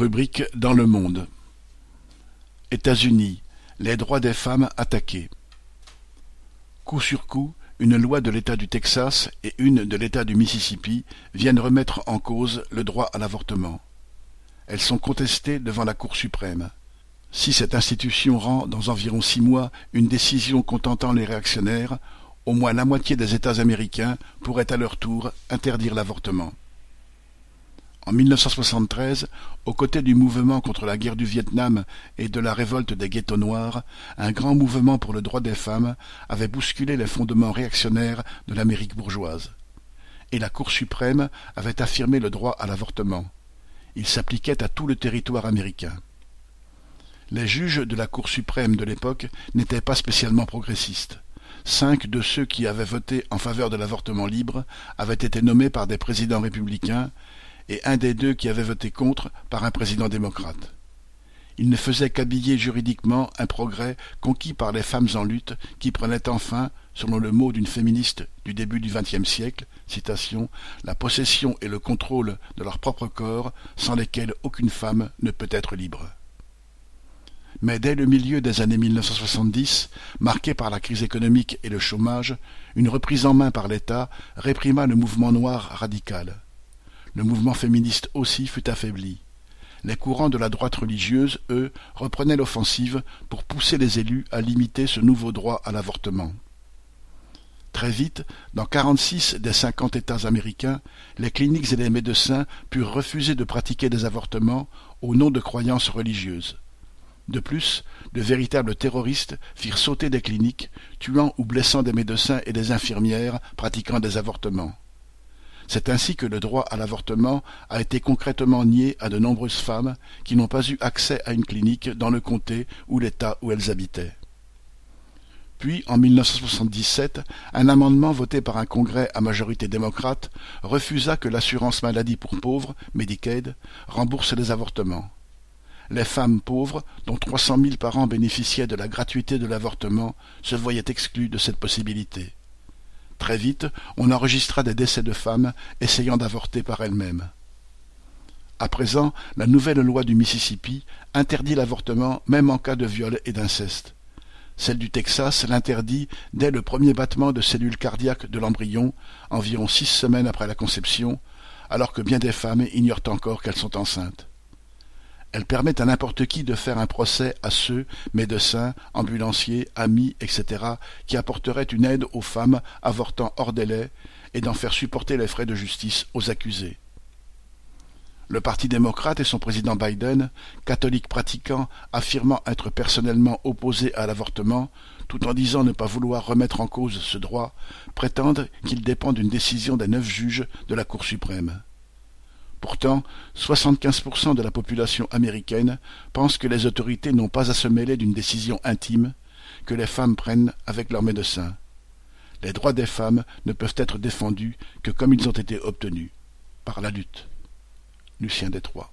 Rubrique dans le monde. États-Unis. Les droits des femmes attaqués. Coup sur coup, une loi de l'État du Texas et une de l'État du Mississippi viennent remettre en cause le droit à l'avortement. Elles sont contestées devant la Cour suprême. Si cette institution rend dans environ six mois une décision contentant les réactionnaires, au moins la moitié des États américains pourraient à leur tour interdire l'avortement. En 1973, aux côtés du mouvement contre la guerre du Vietnam et de la révolte des ghettos noirs, un grand mouvement pour le droit des femmes avait bousculé les fondements réactionnaires de l'Amérique bourgeoise. Et la Cour suprême avait affirmé le droit à l'avortement. Il s'appliquait à tout le territoire américain. Les juges de la Cour suprême de l'époque n'étaient pas spécialement progressistes. Cinq de ceux qui avaient voté en faveur de l'avortement libre avaient été nommés par des présidents républicains et un des deux qui avait voté contre par un président démocrate. Il ne faisait qu'habiller juridiquement un progrès conquis par les femmes en lutte qui prenaient enfin, selon le mot d'une féministe du début du XXe siècle, la possession et le contrôle de leur propre corps sans lesquels aucune femme ne peut être libre. Mais dès le milieu des années 1970, marqué par la crise économique et le chômage, une reprise en main par l'État réprima le mouvement noir radical le mouvement féministe aussi fut affaibli. Les courants de la droite religieuse, eux, reprenaient l'offensive pour pousser les élus à limiter ce nouveau droit à l'avortement. Très vite, dans quarante-six des cinquante États américains, les cliniques et les médecins purent refuser de pratiquer des avortements au nom de croyances religieuses. De plus, de véritables terroristes firent sauter des cliniques, tuant ou blessant des médecins et des infirmières pratiquant des avortements. C'est ainsi que le droit à l'avortement a été concrètement nié à de nombreuses femmes qui n'ont pas eu accès à une clinique dans le comté ou l'État où elles habitaient. Puis, en 1977, un amendement voté par un congrès à majorité démocrate refusa que l'assurance maladie pour pauvres, Medicaid, rembourse les avortements. Les femmes pauvres, dont trois cent mille par an bénéficiaient de la gratuité de l'avortement, se voyaient exclues de cette possibilité. Très vite, on enregistra des décès de femmes essayant d'avorter par elles-mêmes. À présent, la nouvelle loi du Mississippi interdit l'avortement même en cas de viol et d'inceste. Celle du Texas l'interdit dès le premier battement de cellules cardiaques de l'embryon, environ six semaines après la conception, alors que bien des femmes ignorent encore qu'elles sont enceintes. Elle permet à n'importe qui de faire un procès à ceux, médecins, ambulanciers, amis, etc., qui apporteraient une aide aux femmes avortant hors délai et d'en faire supporter les frais de justice aux accusés. Le Parti démocrate et son président Biden, catholique pratiquant, affirmant être personnellement opposé à l'avortement, tout en disant ne pas vouloir remettre en cause ce droit, prétendent qu'il dépend d'une décision des neuf juges de la Cour suprême. Pourtant, 75% de la population américaine pense que les autorités n'ont pas à se mêler d'une décision intime que les femmes prennent avec leurs médecins. Les droits des femmes ne peuvent être défendus que comme ils ont été obtenus, par la lutte. Lucien Détroit.